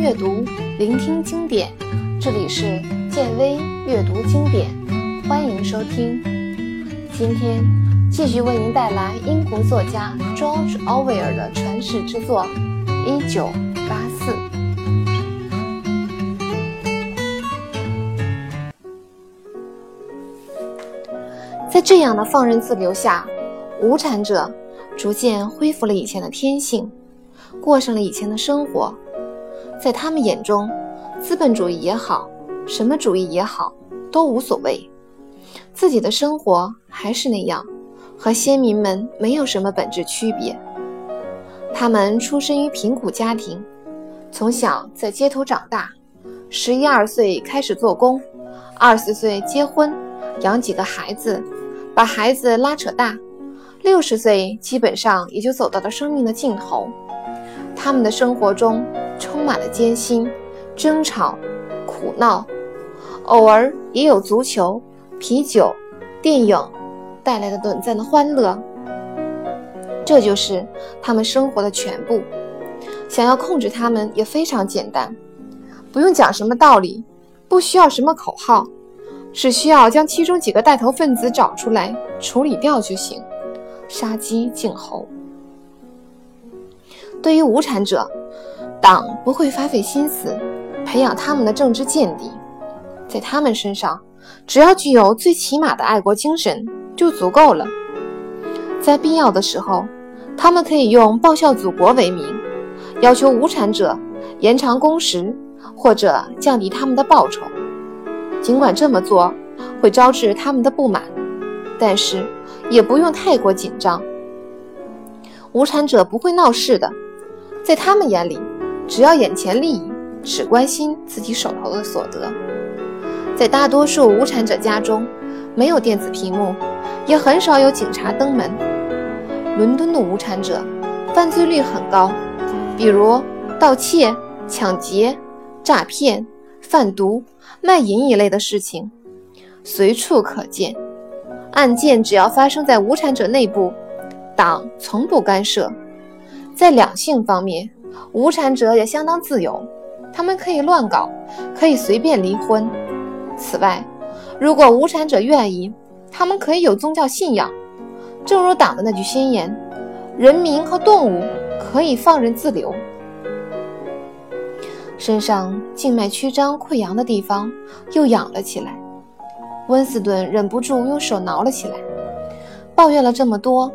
阅读，聆听经典。这里是建威阅读经典，欢迎收听。今天继续为您带来英国作家 George Orwell 的传世之作《一九八四》。在这样的放任自流下，无产者逐渐恢复了以前的天性，过上了以前的生活。在他们眼中，资本主义也好，什么主义也好，都无所谓。自己的生活还是那样，和先民们没有什么本质区别。他们出身于贫苦家庭，从小在街头长大，十一二岁开始做工，二十岁结婚，养几个孩子，把孩子拉扯大，六十岁基本上也就走到了生命的尽头。他们的生活中充满了艰辛、争吵、苦闹，偶尔也有足球、啤酒、电影带来的短暂的欢乐。这就是他们生活的全部。想要控制他们也非常简单，不用讲什么道理，不需要什么口号，只需要将其中几个带头分子找出来处理掉就行，杀鸡儆猴。对于无产者，党不会花费心思培养他们的政治见地，在他们身上，只要具有最起码的爱国精神就足够了。在必要的时候，他们可以用报效祖国为名，要求无产者延长工时或者降低他们的报酬。尽管这么做会招致他们的不满，但是也不用太过紧张。无产者不会闹事的。在他们眼里，只要眼前利益，只关心自己手头的所得。在大多数无产者家中，没有电子屏幕，也很少有警察登门。伦敦的无产者犯罪率很高，比如盗窃、抢劫、诈骗、贩毒、卖淫一类的事情随处可见。案件只要发生在无产者内部，党从不干涉。在两性方面，无产者也相当自由，他们可以乱搞，可以随便离婚。此外，如果无产者愿意，他们可以有宗教信仰。正如党的那句宣言：“人民和动物可以放任自流。”身上静脉曲张溃疡的地方又痒了起来，温斯顿忍不住用手挠了起来，抱怨了这么多，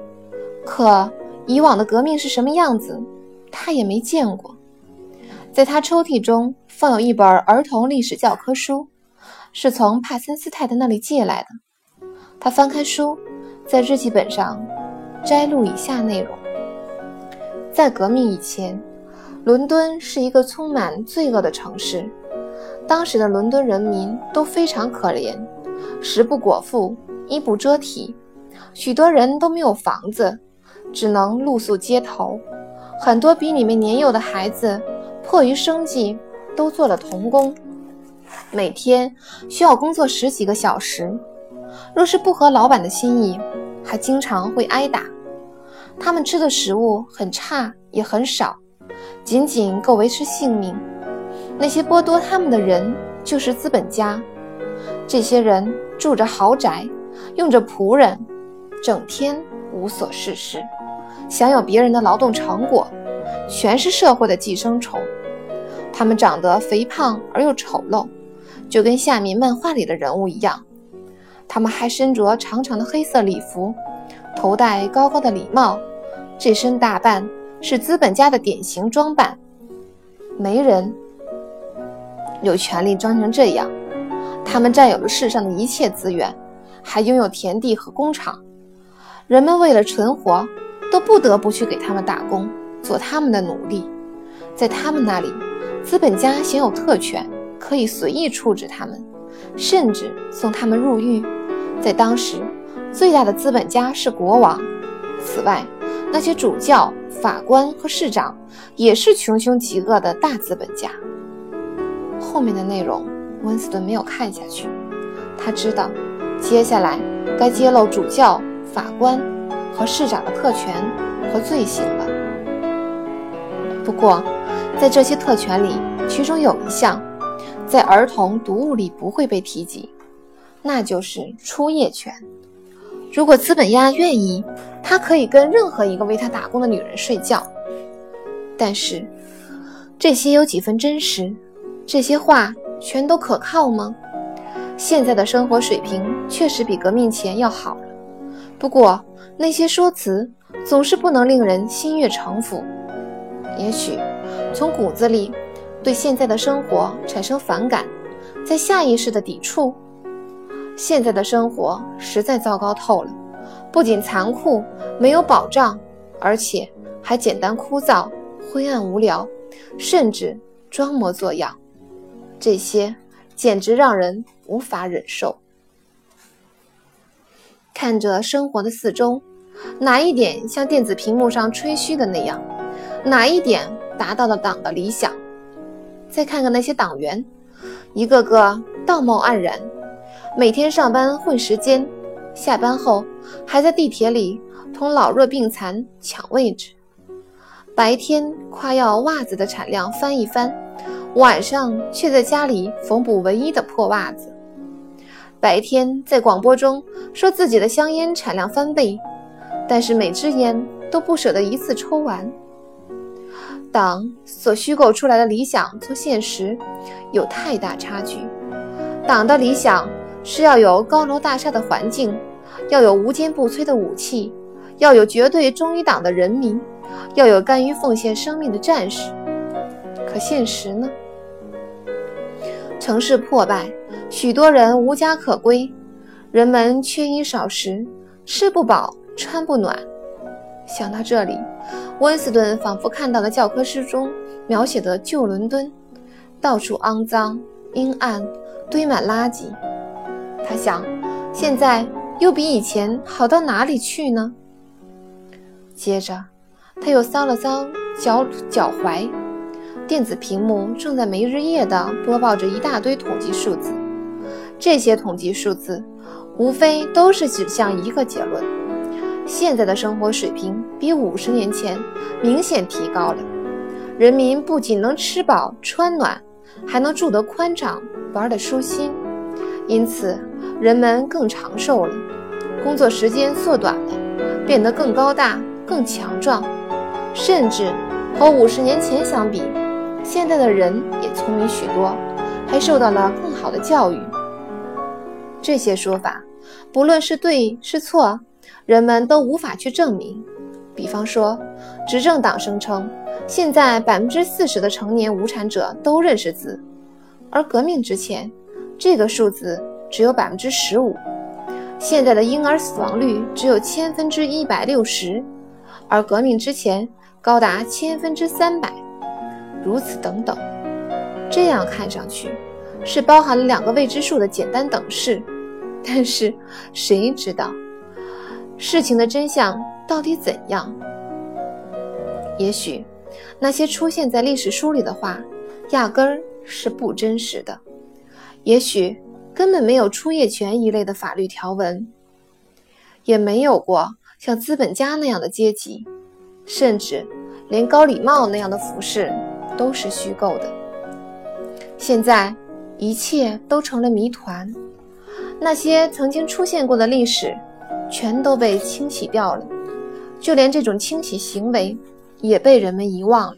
可。以往的革命是什么样子，他也没见过。在他抽屉中放有一本儿童历史教科书，是从帕森斯太太那里借来的。他翻开书，在日记本上摘录以下内容：在革命以前，伦敦是一个充满罪恶的城市。当时的伦敦人民都非常可怜，食不果腹，衣不遮体，许多人都没有房子。只能露宿街头，很多比你们年幼的孩子迫于生计都做了童工，每天需要工作十几个小时。若是不合老板的心意，还经常会挨打。他们吃的食物很差也很少，仅仅够维持性命。那些剥夺他们的人就是资本家，这些人住着豪宅，用着仆人，整天无所事事。享有别人的劳动成果，全是社会的寄生虫。他们长得肥胖而又丑陋，就跟下面漫画里的人物一样。他们还身着长长的黑色礼服，头戴高高的礼帽，这身打扮是资本家的典型装扮。没人有权利装成这样。他们占有了世上的一切资源，还拥有田地和工厂。人们为了存活。不得不去给他们打工，做他们的奴隶。在他们那里，资本家享有特权，可以随意处置他们，甚至送他们入狱。在当时，最大的资本家是国王。此外，那些主教、法官和市长也是穷凶极恶的大资本家。后面的内容，温斯顿没有看下去。他知道，接下来该揭露主教、法官。和市长的特权和罪行了。不过，在这些特权里，其中有一项在儿童读物里不会被提及，那就是出夜权。如果资本家愿意，他可以跟任何一个为他打工的女人睡觉。但是，这些有几分真实？这些话全都可靠吗？现在的生活水平确实比革命前要好，不过那些说辞总是不能令人心悦诚服。也许从骨子里对现在的生活产生反感，在下意识的抵触。现在的生活实在糟糕透了，不仅残酷、没有保障，而且还简单枯燥、灰暗无聊，甚至装模作样。这些简直让人无法忍受。看着生活的四周，哪一点像电子屏幕上吹嘘的那样？哪一点达到了党的理想？再看看那些党员，一个个道貌岸然。每天上班混时间，下班后还在地铁里同老弱病残抢位置。白天夸耀袜子的产量翻一番，晚上却在家里缝补唯一的破袜子。白天在广播中说自己的香烟产量翻倍，但是每支烟都不舍得一次抽完。党所虚构出来的理想和现实有太大差距。党的理想。是要有高楼大厦的环境，要有无坚不摧的武器，要有绝对忠于党的人民，要有甘于奉献生命的战士。可现实呢？城市破败，许多人无家可归，人们缺衣少食，吃不饱，穿不暖。想到这里，温斯顿仿佛看到了教科书中描写的旧伦敦，到处肮脏、阴暗，堆满垃圾。他想，现在又比以前好到哪里去呢？接着，他又搔了搔脚脚踝，电子屏幕正在没日夜地播报着一大堆统计数字。这些统计数字，无非都是指向一个结论：现在的生活水平比五十年前明显提高了。人民不仅能吃饱穿暖，还能住得宽敞，玩得舒心。因此，人们更长寿了，工作时间缩短了，变得更高大、更强壮，甚至和五十年前相比，现在的人也聪明许多，还受到了更好的教育。这些说法，不论是对是错，人们都无法去证明。比方说，执政党声称，现在百分之四十的成年无产者都认识字，而革命之前。这个数字只有百分之十五，现在的婴儿死亡率只有千分之一百六十，而革命之前高达千分之三百，如此等等。这样看上去是包含了两个未知数的简单等式，但是谁知道事情的真相到底怎样？也许那些出现在历史书里的话，压根儿是不真实的。也许根本没有出业权一类的法律条文，也没有过像资本家那样的阶级，甚至连高礼帽那样的服饰都是虚构的。现在一切都成了谜团，那些曾经出现过的历史全都被清洗掉了，就连这种清洗行为也被人们遗忘了。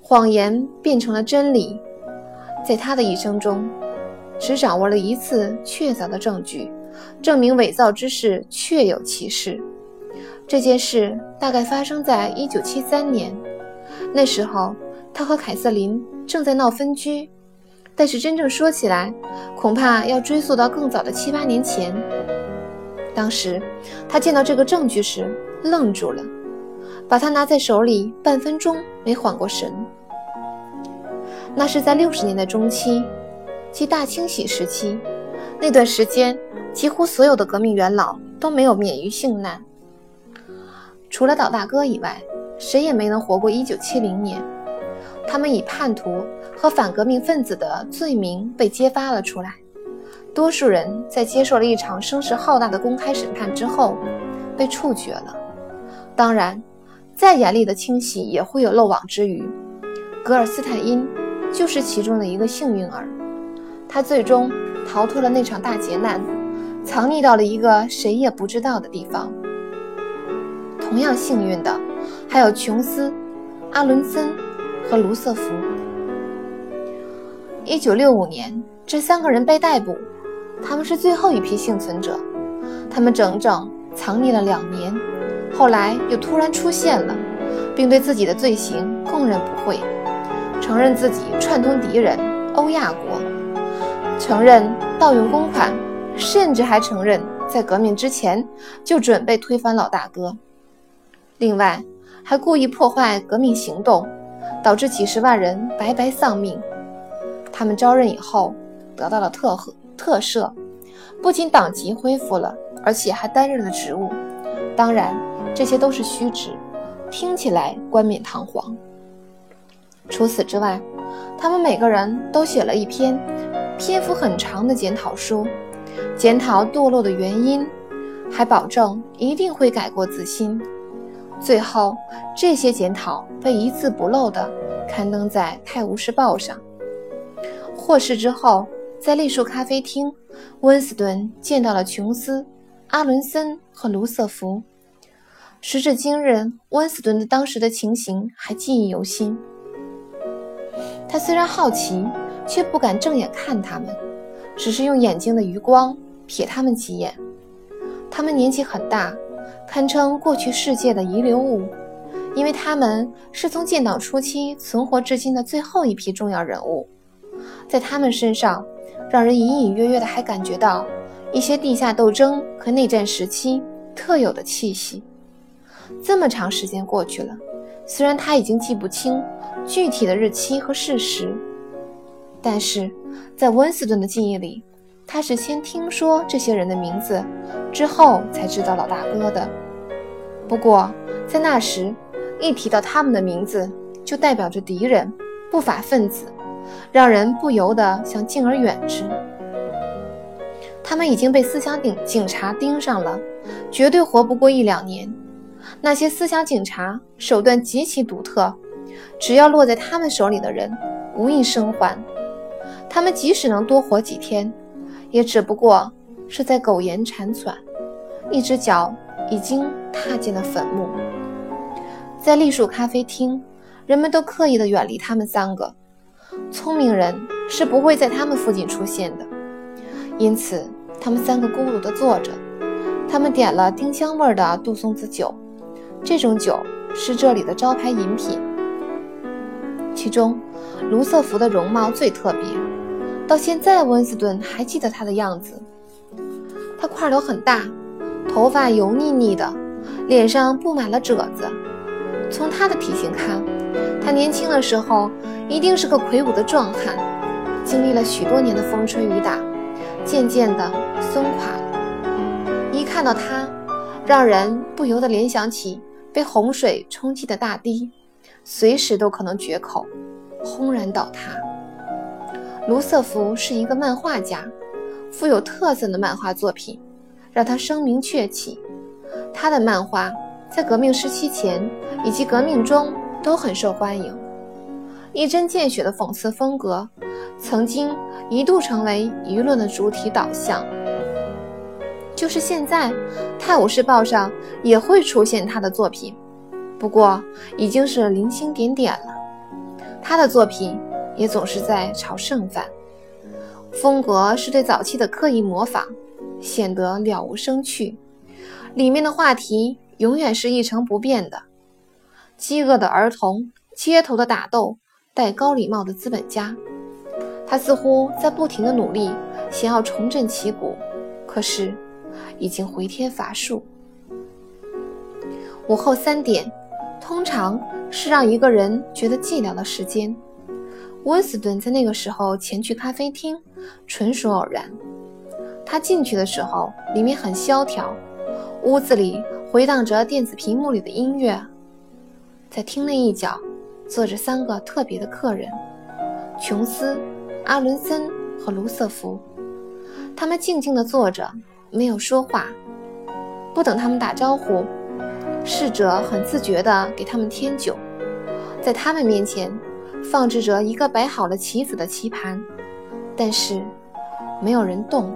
谎言变成了真理，在他的一生中。只掌握了一次确凿的证据，证明伪造之事确有其事。这件事大概发生在一九七三年，那时候他和凯瑟琳正在闹分居。但是真正说起来，恐怕要追溯到更早的七八年前。当时他见到这个证据时愣住了，把它拿在手里半分钟没缓过神。那是在六十年代中期。即大清洗时期，那段时间，几乎所有的革命元老都没有免于幸难。除了老大哥以外，谁也没能活过1970年。他们以叛徒和反革命分子的罪名被揭发了出来。多数人在接受了一场声势浩大的公开审判之后，被处决了。当然，再严厉的清洗也会有漏网之鱼。格尔斯坦因就是其中的一个幸运儿，他最终逃脱了那场大劫难，藏匿到了一个谁也不知道的地方。同样幸运的还有琼斯、阿伦森和卢瑟福。一九六五年，这三个人被逮捕，他们是最后一批幸存者，他们整整藏匿了两年，后来又突然出现了。并对自己的罪行供认不讳，承认自己串通敌人欧亚国，承认盗用公款，甚至还承认在革命之前就准备推翻老大哥。另外，还故意破坏革命行动，导致几十万人白白丧命。他们招认以后得到了特特赦，不仅党籍恢复了，而且还担任了职务。当然，这些都是虚职。听起来冠冕堂皇。除此之外，他们每个人都写了一篇篇幅很长的检讨书，检讨堕落的原因，还保证一定会改过自新。最后，这些检讨被一字不漏地刊登在《泰晤士报》上。获释之后，在栗树咖啡厅，温斯顿见到了琼斯、阿伦森和卢瑟福。时至今日，温斯顿的当时的情形还记忆犹新。他虽然好奇，却不敢正眼看他们，只是用眼睛的余光瞥他们几眼。他们年纪很大，堪称过去世界的遗留物，因为他们是从建党初期存活至今的最后一批重要人物。在他们身上，让人隐隐约约的还感觉到一些地下斗争和内战时期特有的气息。这么长时间过去了，虽然他已经记不清具体的日期和事实，但是在温斯顿的记忆里，他是先听说这些人的名字，之后才知道老大哥的。不过在那时，一提到他们的名字，就代表着敌人、不法分子，让人不由得想敬而远之。他们已经被思想警警察盯上了，绝对活不过一两年。那些思想警察手段极其独特，只要落在他们手里的人，无一生还。他们即使能多活几天，也只不过是在苟延残喘，一只脚已经踏进了坟墓。在栗树咖啡厅，人们都刻意的远离他们三个，聪明人是不会在他们附近出现的。因此，他们三个孤独的坐着，他们点了丁香味的杜松子酒。这种酒是这里的招牌饮品。其中，卢瑟福的容貌最特别，到现在温斯顿还记得他的样子。他块头很大，头发油腻腻的，脸上布满了褶子。从他的体型看，他年轻的时候一定是个魁梧的壮汉，经历了许多年的风吹雨打，渐渐的松垮了。一看到他，让人不由得联想起。被洪水冲击的大堤，随时都可能决口，轰然倒塌。卢瑟福是一个漫画家，富有特色的漫画作品让他声名鹊起。他的漫画在革命时期前以及革命中都很受欢迎，一针见血的讽刺风格曾经一度成为舆论的主体导向。就是现在，《泰晤士报》上也会出现他的作品，不过已经是零星点点了。他的作品也总是在炒剩饭，风格是对早期的刻意模仿，显得了无生趣。里面的话题永远是一成不变的：饥饿的儿童、街头的打斗、戴高礼帽的资本家。他似乎在不停的努力，想要重振旗鼓，可是。已经回天乏术。午后三点，通常是让一个人觉得寂寥的时间。温斯顿在那个时候前去咖啡厅，纯属偶然。他进去的时候，里面很萧条，屋子里回荡着电子屏幕里的音乐。在厅内一角，坐着三个特别的客人：琼斯、阿伦森和卢瑟福。他们静静地坐着。没有说话，不等他们打招呼，侍者很自觉地给他们添酒。在他们面前，放置着一个摆好了棋子的棋盘，但是没有人动。